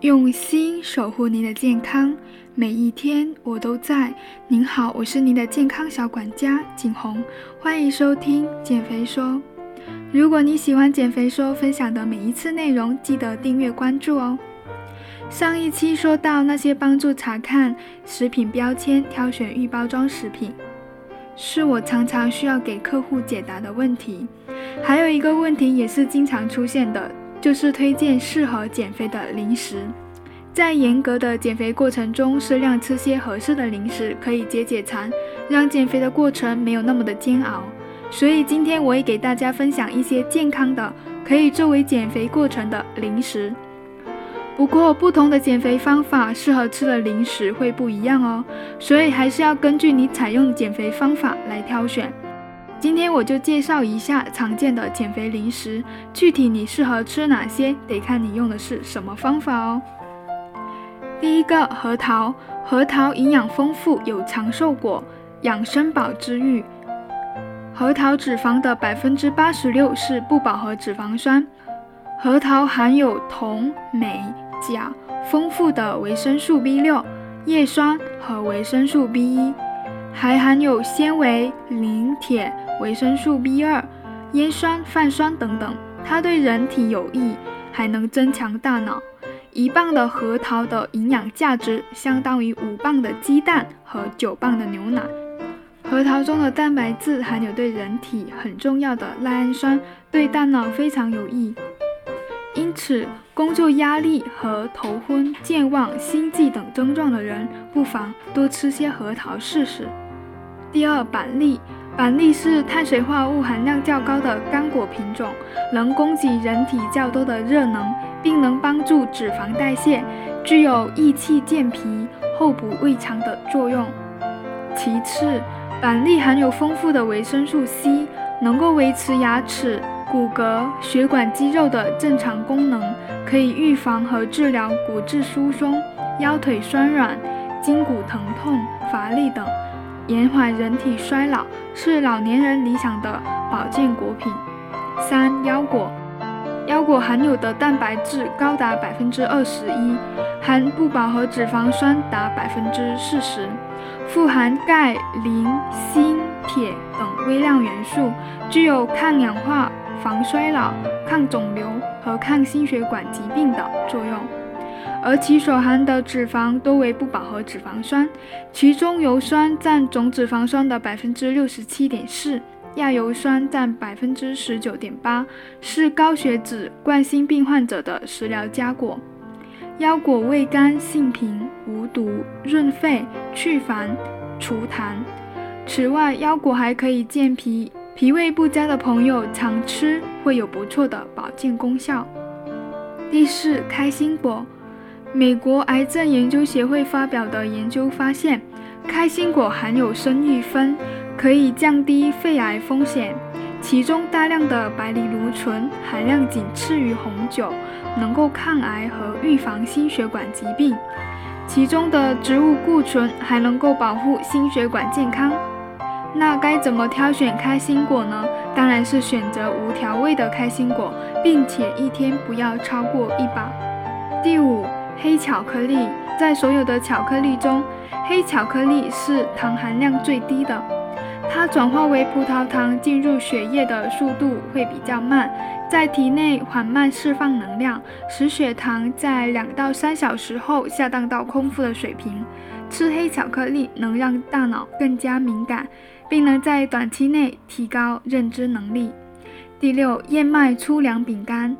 用心守护您的健康，每一天我都在。您好，我是您的健康小管家景红，欢迎收听减肥说。如果你喜欢减肥说分享的每一次内容，记得订阅关注哦。上一期说到那些帮助查看食品标签、挑选预包装食品，是我常常需要给客户解答的问题。还有一个问题也是经常出现的。就是推荐适合减肥的零食，在严格的减肥过程中，适量吃些合适的零食可以解解馋，让减肥的过程没有那么的煎熬。所以今天我也给大家分享一些健康的，可以作为减肥过程的零食。不过不同的减肥方法，适合吃的零食会不一样哦，所以还是要根据你采用的减肥方法来挑选。今天我就介绍一下常见的减肥零食，具体你适合吃哪些，得看你用的是什么方法哦。第一个，核桃，核桃营养丰富，有长寿果、养生宝之誉。核桃脂肪的百分之八十六是不饱和脂肪酸，核桃含有铜、镁、钾，丰富的维生素 B 六、叶酸和维生素 B 一。还含有纤维、磷、铁、维生素 B 二、烟酸、泛酸等等，它对人体有益，还能增强大脑。一磅的核桃的营养价值相当于五磅的鸡蛋和九磅的牛奶。核桃中的蛋白质含有对人体很重要的赖氨酸，对大脑非常有益。因此，工作压力和头昏、健忘、心悸等症状的人，不妨多吃些核桃试试。第二，板栗，板栗是碳水化合物含量较高的干果品种，能供给人体较多的热能，并能帮助脂肪代谢，具有益气健脾、厚补胃肠的作用。其次，板栗含有丰富的维生素 C，能够维持牙齿。骨骼、血管、肌肉的正常功能，可以预防和治疗骨质疏松、腰腿酸软、筋骨疼痛、乏力等，延缓人体衰老，是老年人理想的保健果品。三、腰果，腰果含有的蛋白质高达百分之二十一，含不饱和脂肪酸达百分之四十，富含钙、磷、锌、铁等微量元素，具有抗氧化。防衰老、抗肿瘤和抗心血管疾病的作用，而其所含的脂肪多为不饱和脂肪酸，其中油酸占总脂肪酸的百分之六十七点四，亚油酸占百分之十九点八，是高血脂、冠心病患者的食疗佳果。腰果味甘性平，无毒，润肺、去烦、除痰。此外，腰果还可以健脾。脾胃不佳的朋友常吃会有不错的保健功效。第四，开心果。美国癌症研究协会发表的研究发现，开心果含有生育酚，可以降低肺癌风险。其中大量的白藜芦醇含量仅次于红酒，能够抗癌和预防心血管疾病。其中的植物固醇还能够保护心血管健康。那该怎么挑选开心果呢？当然是选择无调味的开心果，并且一天不要超过一把。第五，黑巧克力，在所有的巧克力中，黑巧克力是糖含量最低的，它转化为葡萄糖进入血液的速度会比较慢，在体内缓慢释放能量，使血糖在两到三小时后下降到空腹的水平。吃黑巧克力能让大脑更加敏感。并能在短期内提高认知能力。第六，燕麦粗粮饼干，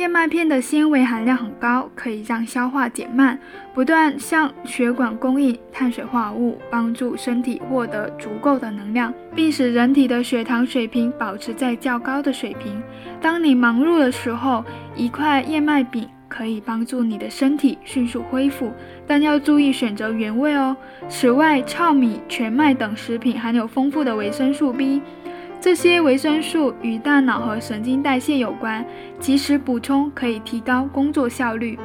燕麦片的纤维含量很高，可以让消化减慢，不断向血管供应碳水化合物，帮助身体获得足够的能量，并使人体的血糖水平保持在较高的水平。当你忙碌的时候，一块燕麦饼。可以帮助你的身体迅速恢复，但要注意选择原味哦。此外，糙米、全麦等食品含有丰富的维生素 B，这些维生素与大脑和神经代谢有关，及时补充可以提高工作效率。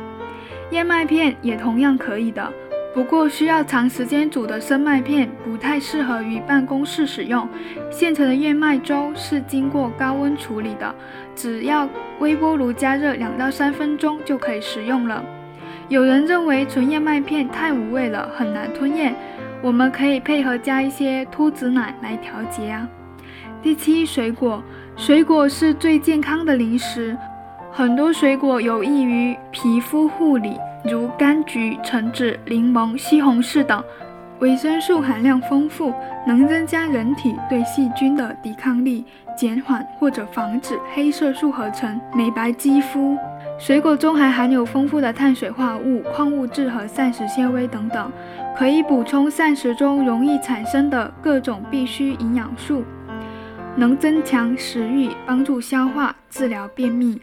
燕麦片也同样可以的。不过，需要长时间煮的生麦片不太适合于办公室使用。现成的燕麦粥是经过高温处理的，只要微波炉加热两到三分钟就可以食用了。有人认为纯燕麦片太无味了，很难吞咽，我们可以配合加一些脱脂奶来调节啊。第七，水果，水果是最健康的零食，很多水果有益于皮肤护理，如柑橘、橙子、柠檬、西红柿等。维生素含量丰富，能增加人体对细菌的抵抗力，减缓或者防止黑色素合成，美白肌肤。水果中还含有丰富的碳水化合物、矿物质和膳食纤维等等，可以补充膳食中容易产生的各种必需营养素，能增强食欲，帮助消化，治疗便秘。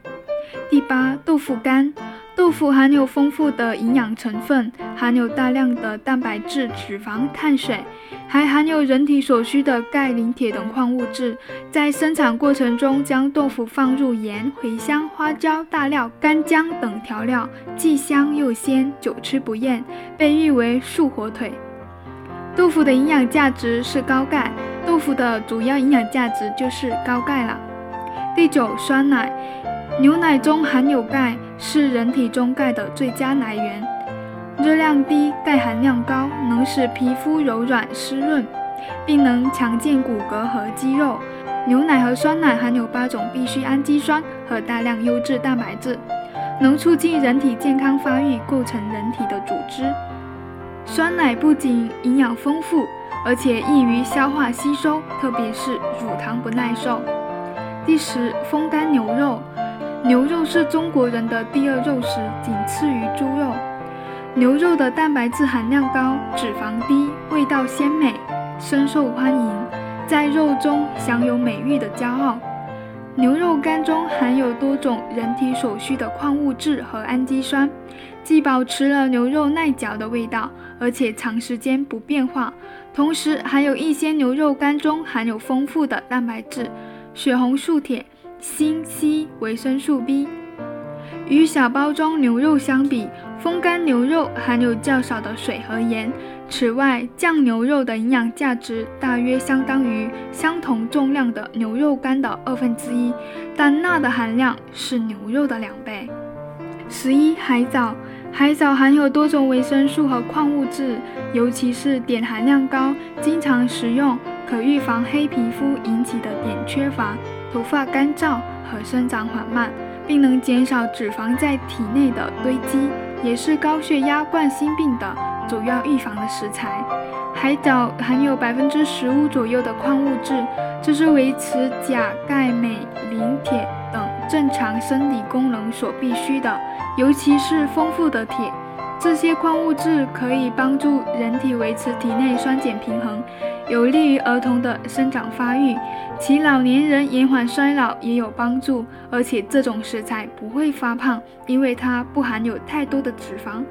第八，豆腐干。豆腐含有丰富的营养成分，含有大量的蛋白质、脂肪、碳水，还含有人体所需的钙、磷、铁等矿物质。在生产过程中，将豆腐放入盐、茴香、花椒、大料、干姜等调料，既香又鲜，久吃不厌，被誉为“素火腿”。豆腐的营养价值是高钙，豆腐的主要营养价值就是高钙了。第九，酸奶。牛奶中含有钙，是人体中钙的最佳来源。热量低，钙含量高，能使皮肤柔软湿润，并能强健骨骼和肌肉。牛奶和酸奶含有八种必需氨基酸和大量优质蛋白质，能促进人体健康发育，构成人体的组织。酸奶不仅营养丰富，而且易于消化吸收，特别是乳糖不耐受。第十，风干牛肉。牛肉是中国人的第二肉食，仅次于猪肉。牛肉的蛋白质含量高，脂肪低，味道鲜美，深受欢迎，在肉中享有美誉的骄傲。牛肉干中含有多种人体所需的矿物质和氨基酸，既保持了牛肉耐嚼的味道，而且长时间不变化。同时，还有一些牛肉干中含有丰富的蛋白质、血红素、铁。锌、硒、维生素 B。与小包装牛肉相比，风干牛肉含有较少的水和盐。此外，酱牛肉的营养价值大约相当于相同重量的牛肉干的二分之一，但钠的含量是牛肉的两倍。十一、海藻。海藻含有多种维生素和矿物质，尤其是碘含量高，经常食用可预防黑皮肤引起的碘缺乏。头发干燥和生长缓慢，并能减少脂肪在体内的堆积，也是高血压、冠心病的主要预防的食材。海藻含有百分之十五左右的矿物质，这是维持钾、钙、镁、磷、铁正常生理功能所必需的，尤其是丰富的铁。这些矿物质可以帮助人体维持体内酸碱平衡，有利于儿童的生长发育，其老年人延缓衰老也有帮助。而且这种食材不会发胖，因为它不含有太多的脂肪。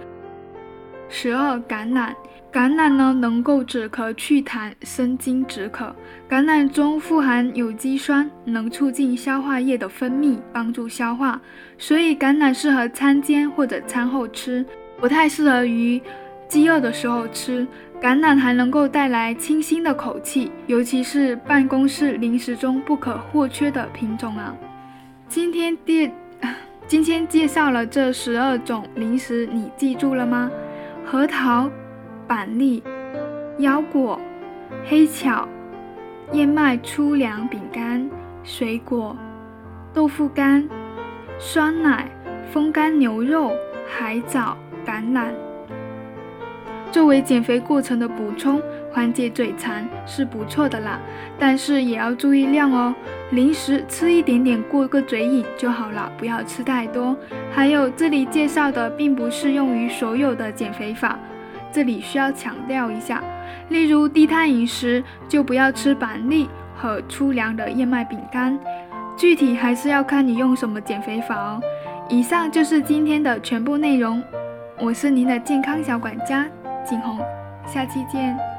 十二，橄榄，橄榄呢能够止咳祛痰、生津止渴。橄榄中富含有机酸，能促进消化液的分泌，帮助消化，所以橄榄适合餐间或者餐后吃。不太适合于饥饿的时候吃。橄榄还能够带来清新的口气，尤其是办公室零食中不可或缺的品种啊。今天介 今天介绍了这十二种零食，你记住了吗？核桃、板栗、腰果、黑巧、燕麦粗粮饼干、水果、豆腐干、酸奶、风干牛肉、海藻。橄榄作为减肥过程的补充，缓解嘴馋是不错的啦，但是也要注意量哦。零食吃一点点过个嘴瘾就好了，不要吃太多。还有这里介绍的并不适用于所有的减肥法，这里需要强调一下。例如低碳饮食就不要吃板栗和粗粮的燕麦饼干，具体还是要看你用什么减肥法哦。以上就是今天的全部内容。我是您的健康小管家景红，下期见。